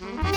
Mm-hmm.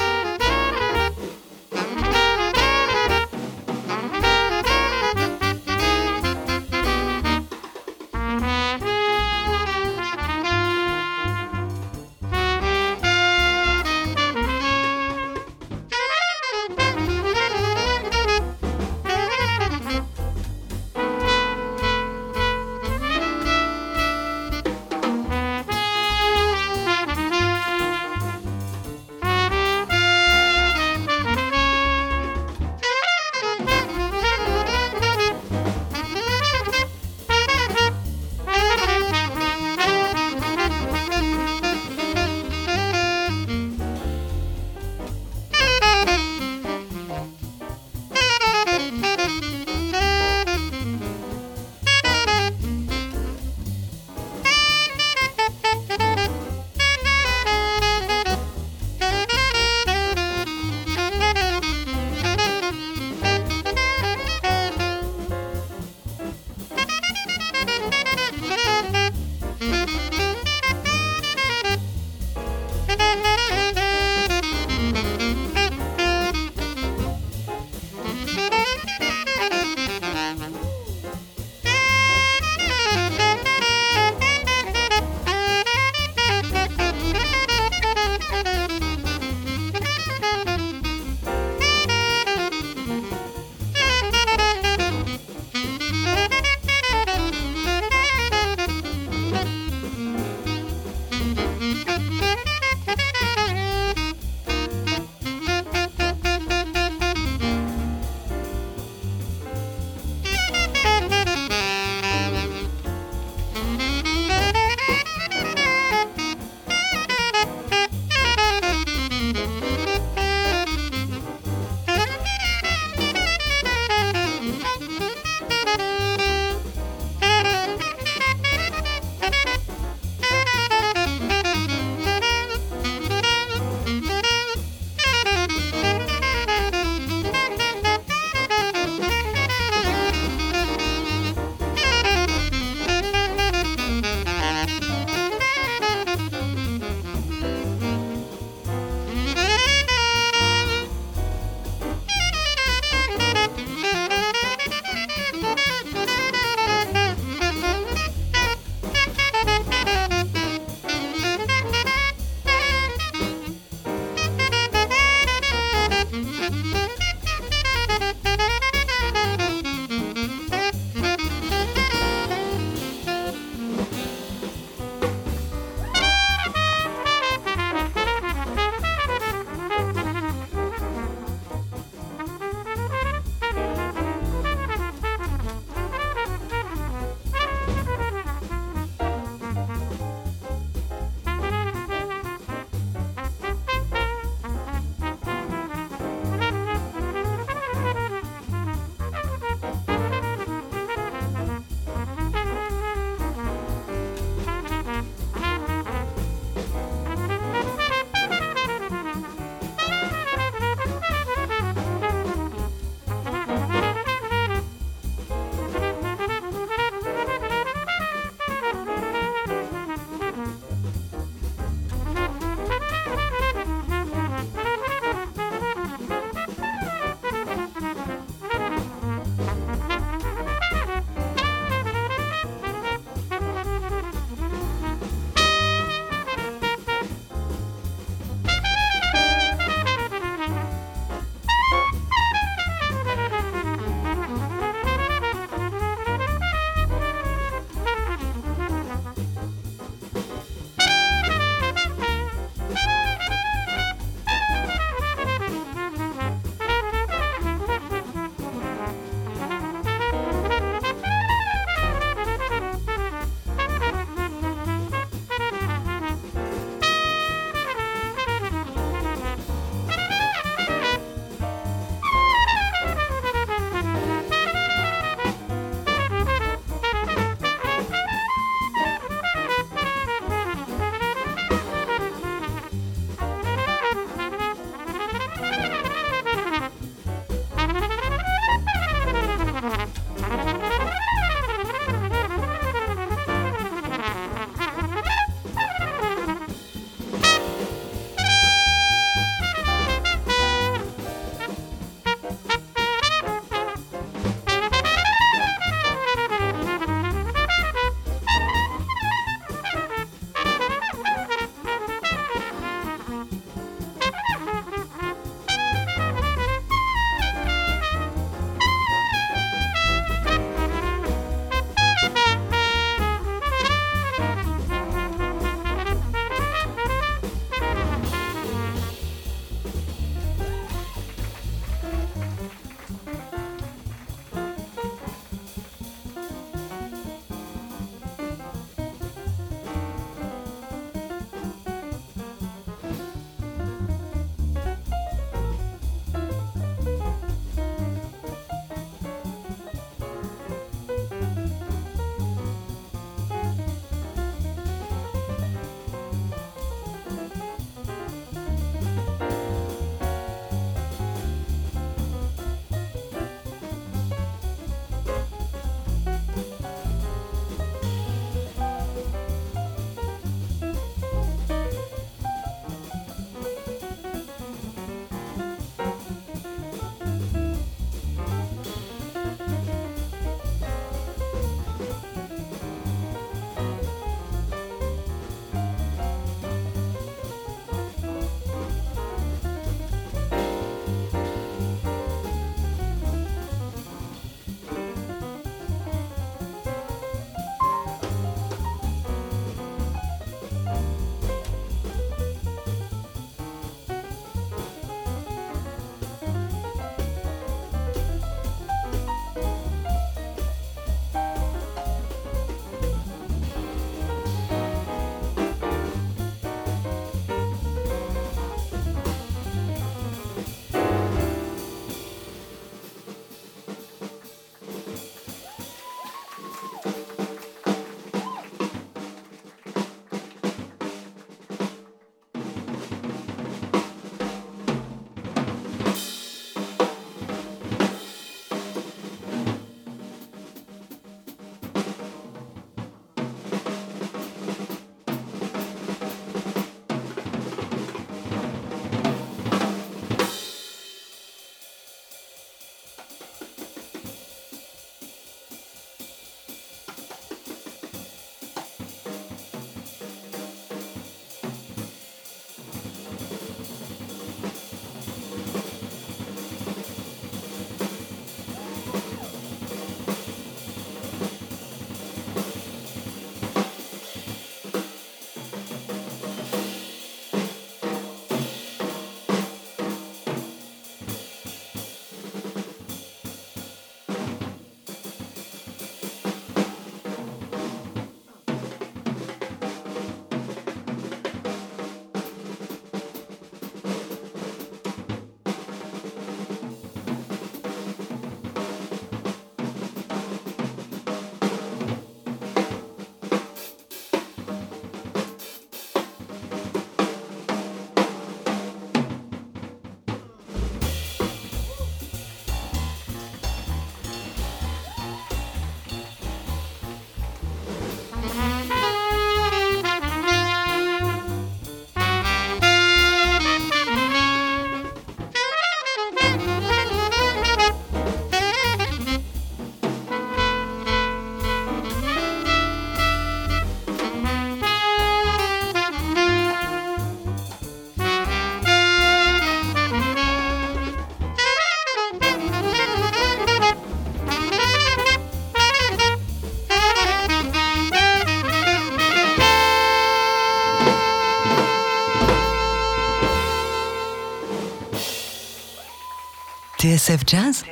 TSF Jazz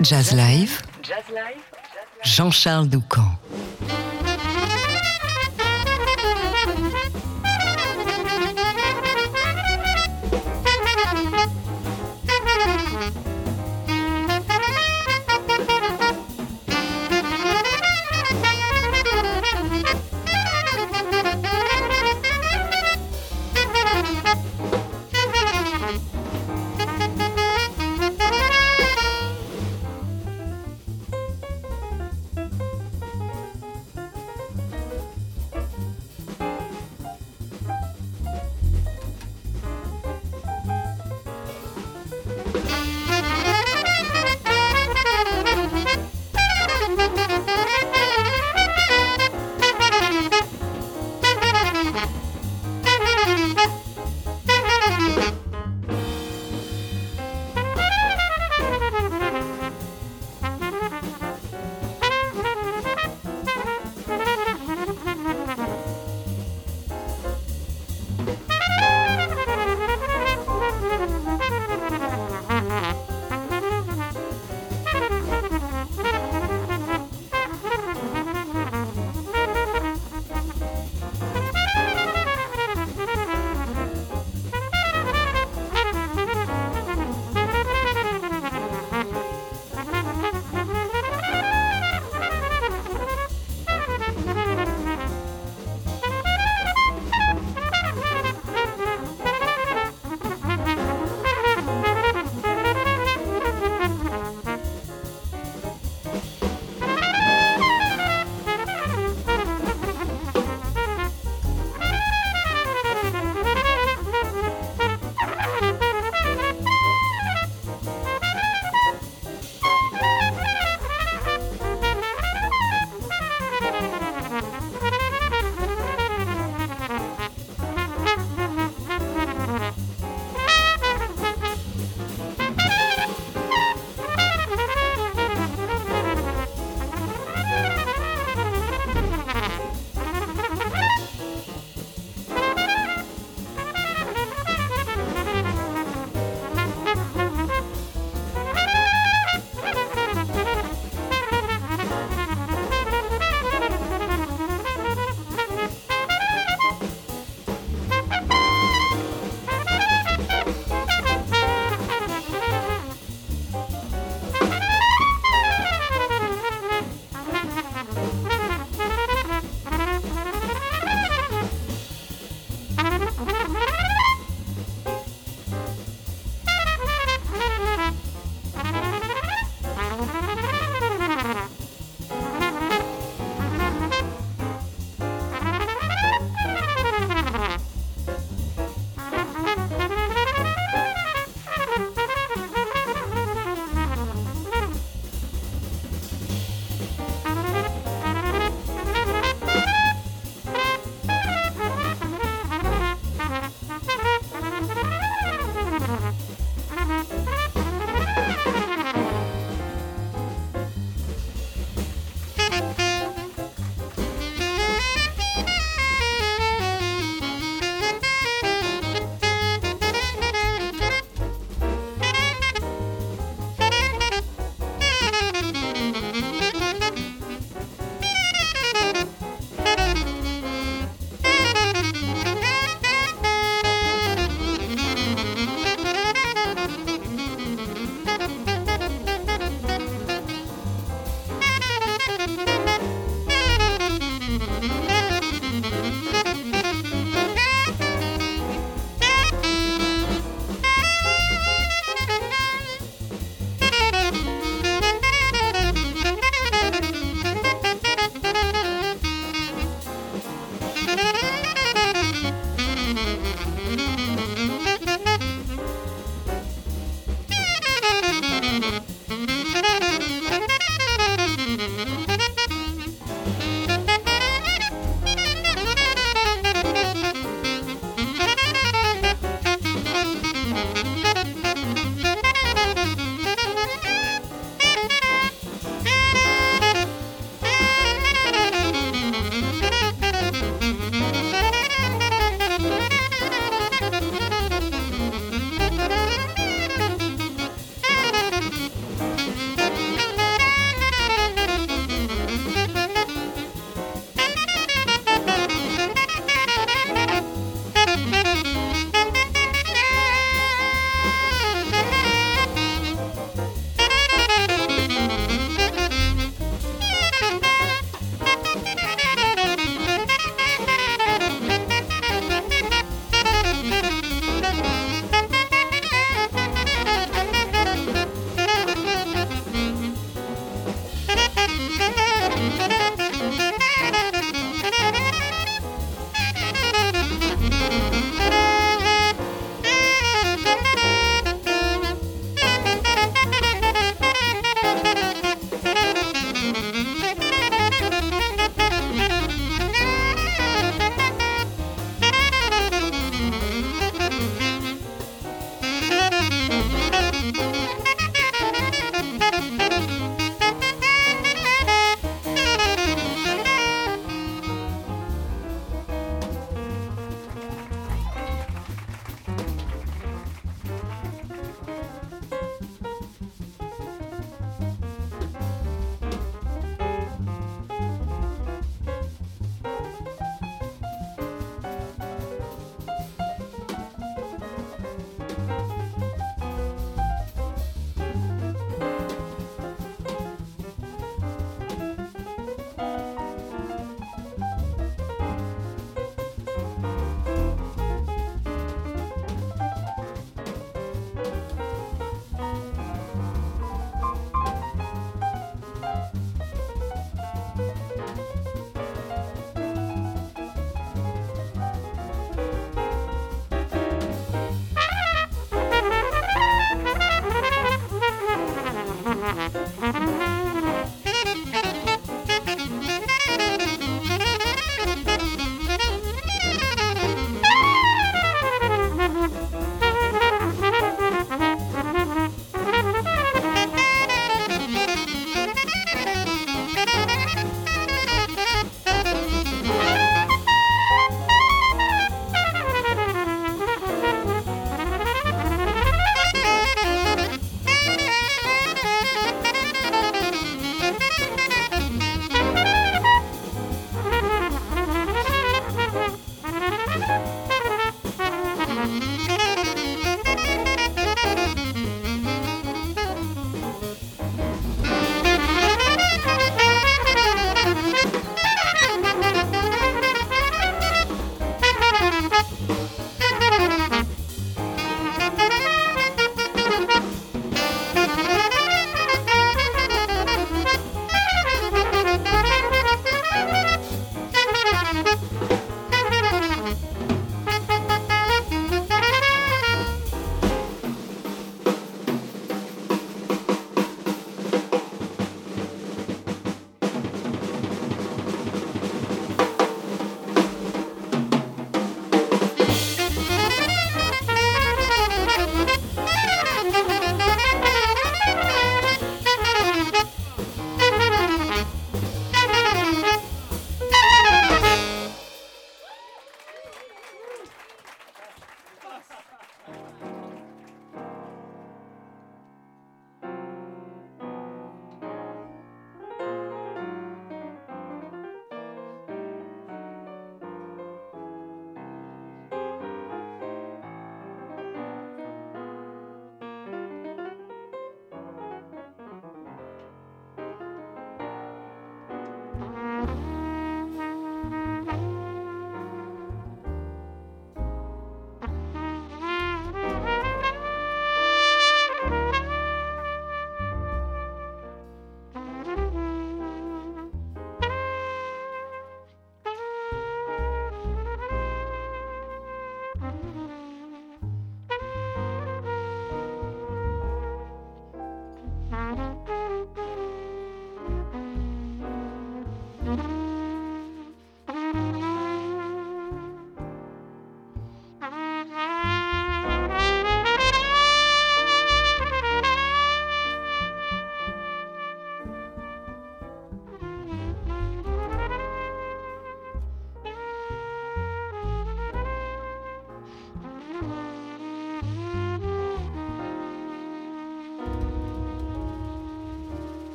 Jazz Live Jean-Charles Doucan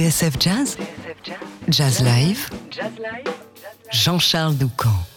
TSF Jazz, Jazz Live, Jean-Charles Doucan.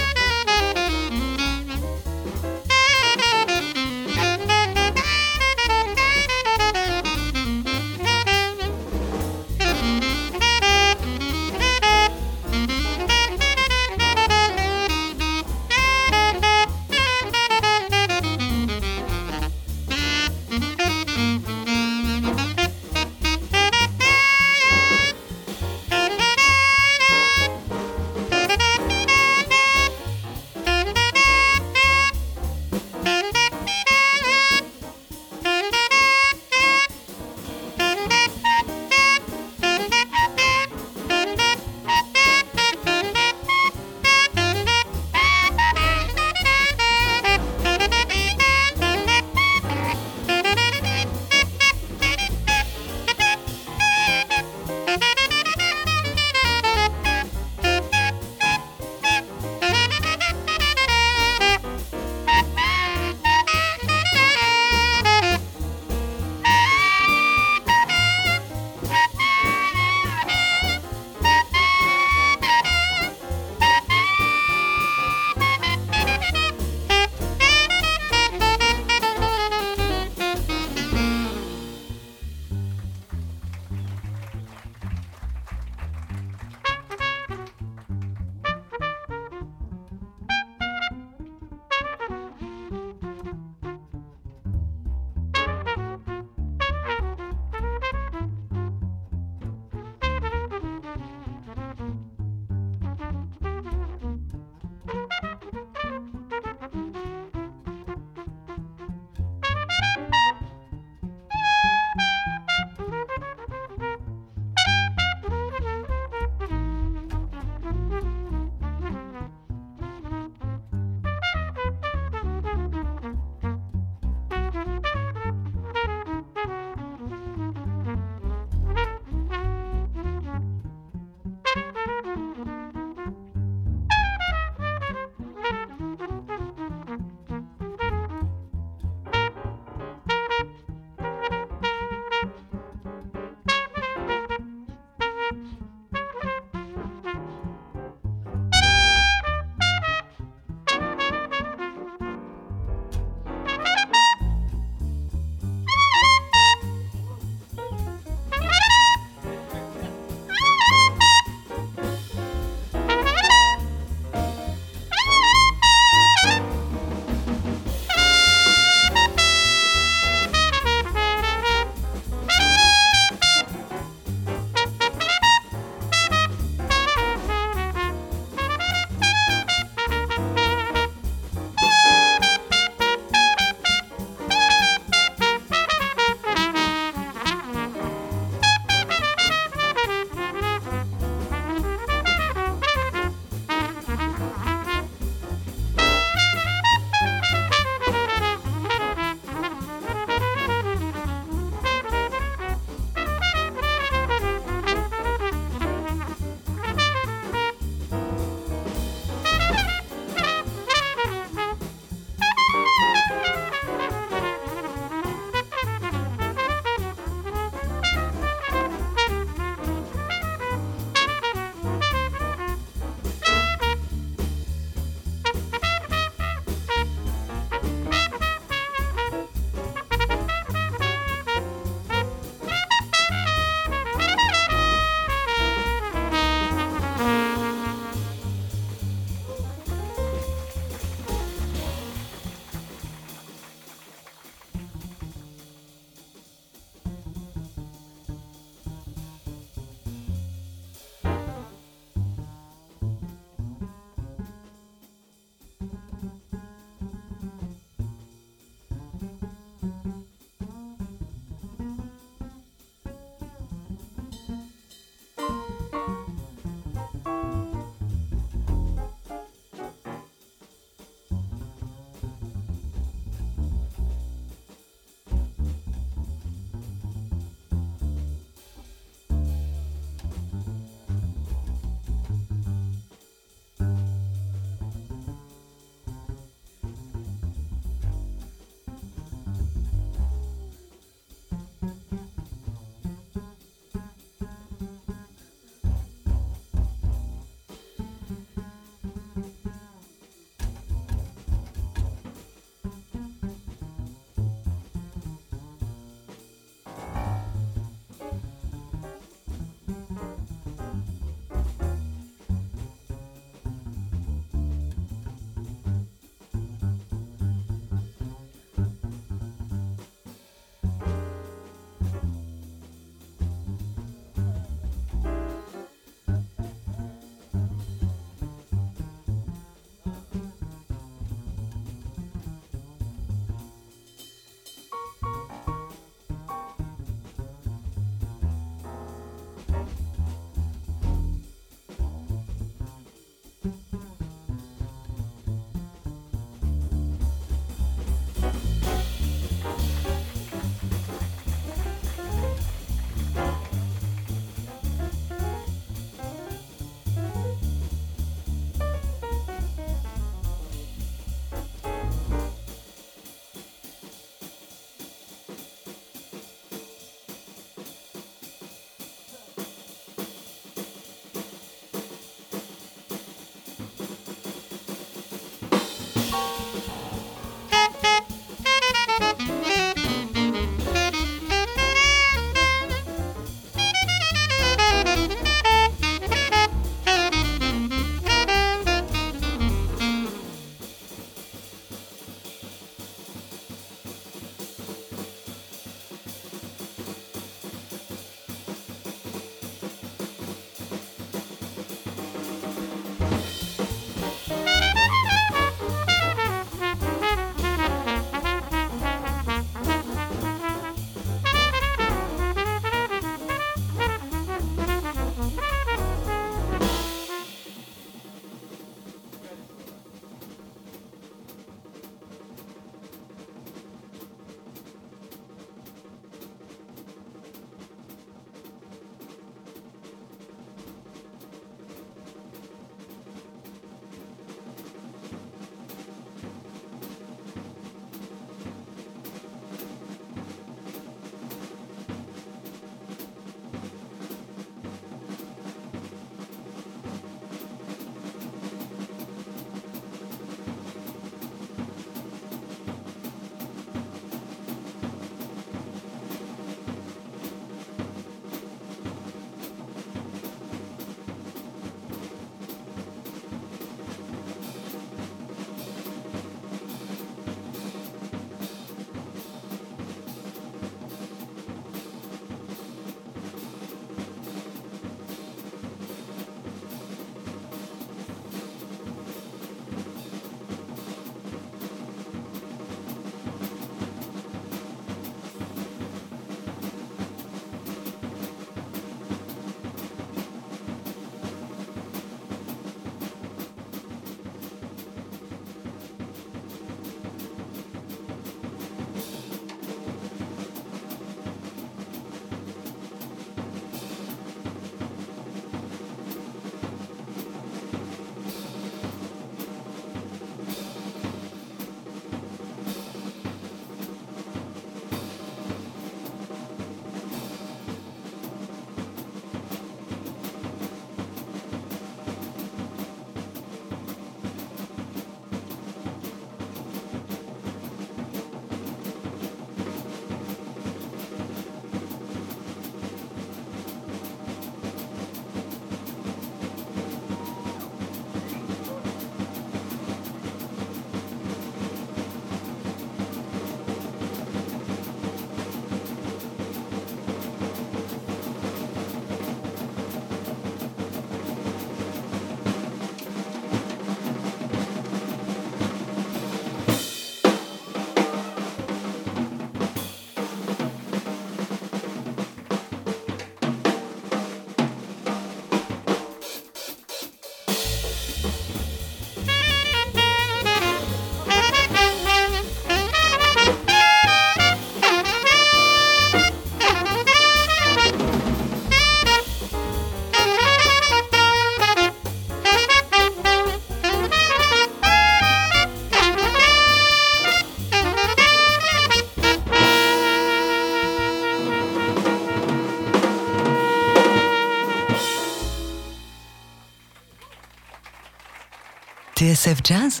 TSF Jazz.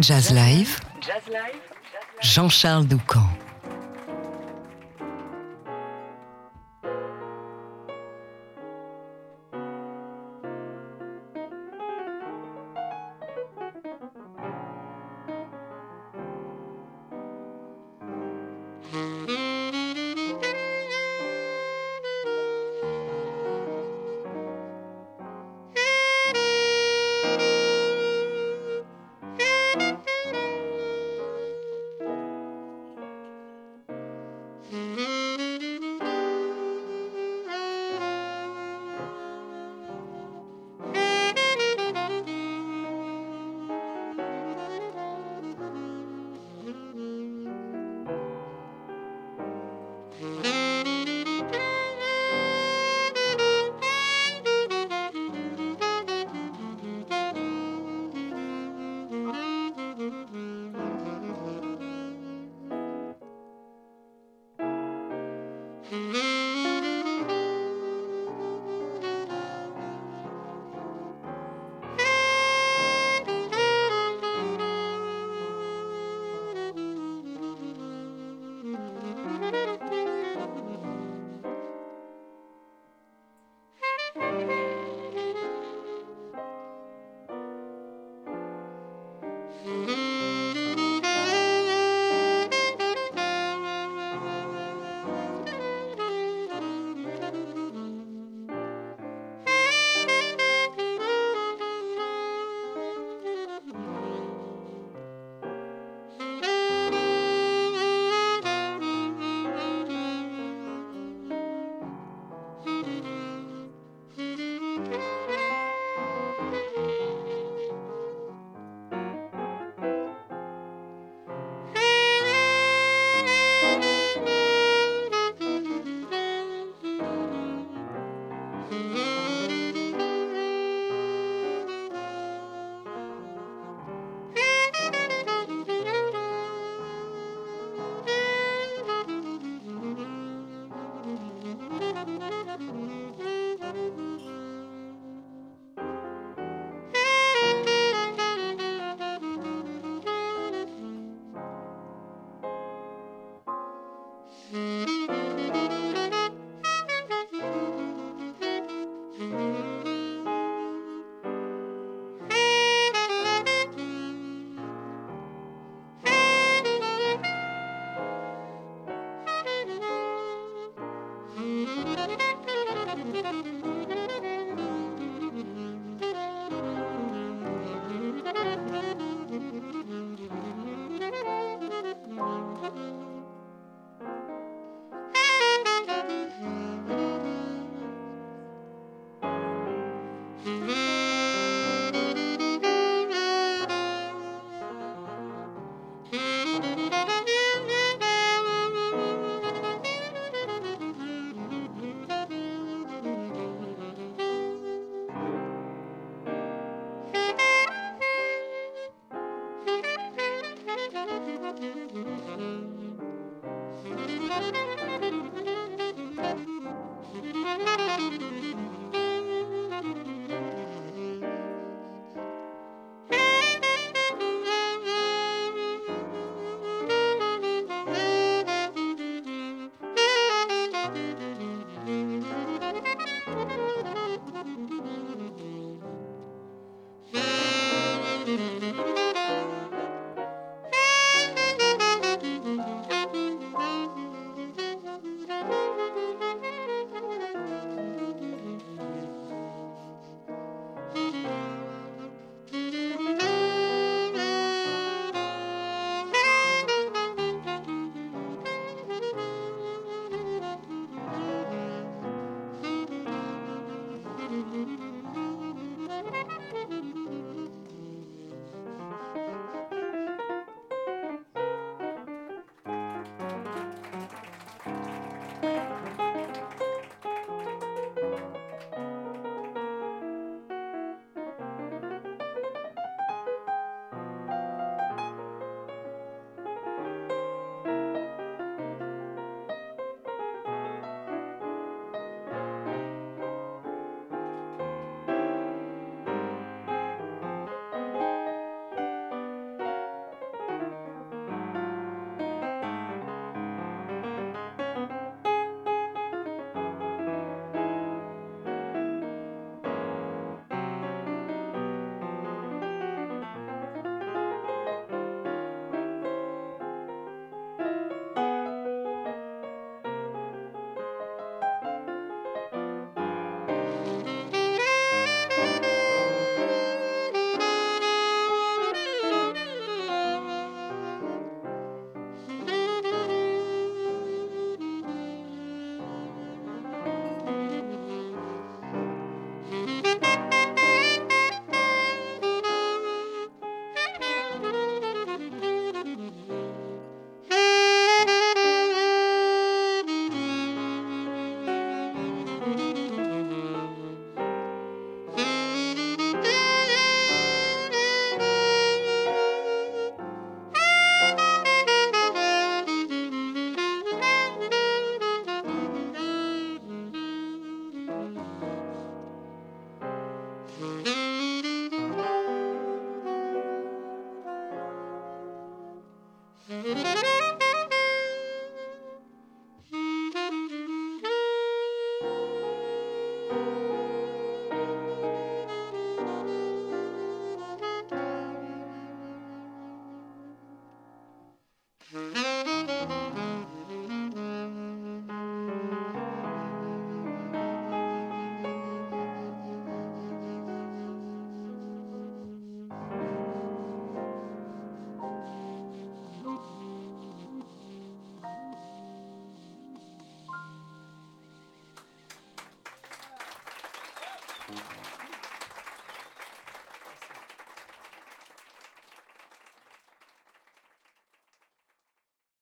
Jazz Live. Jean-Charles Doucan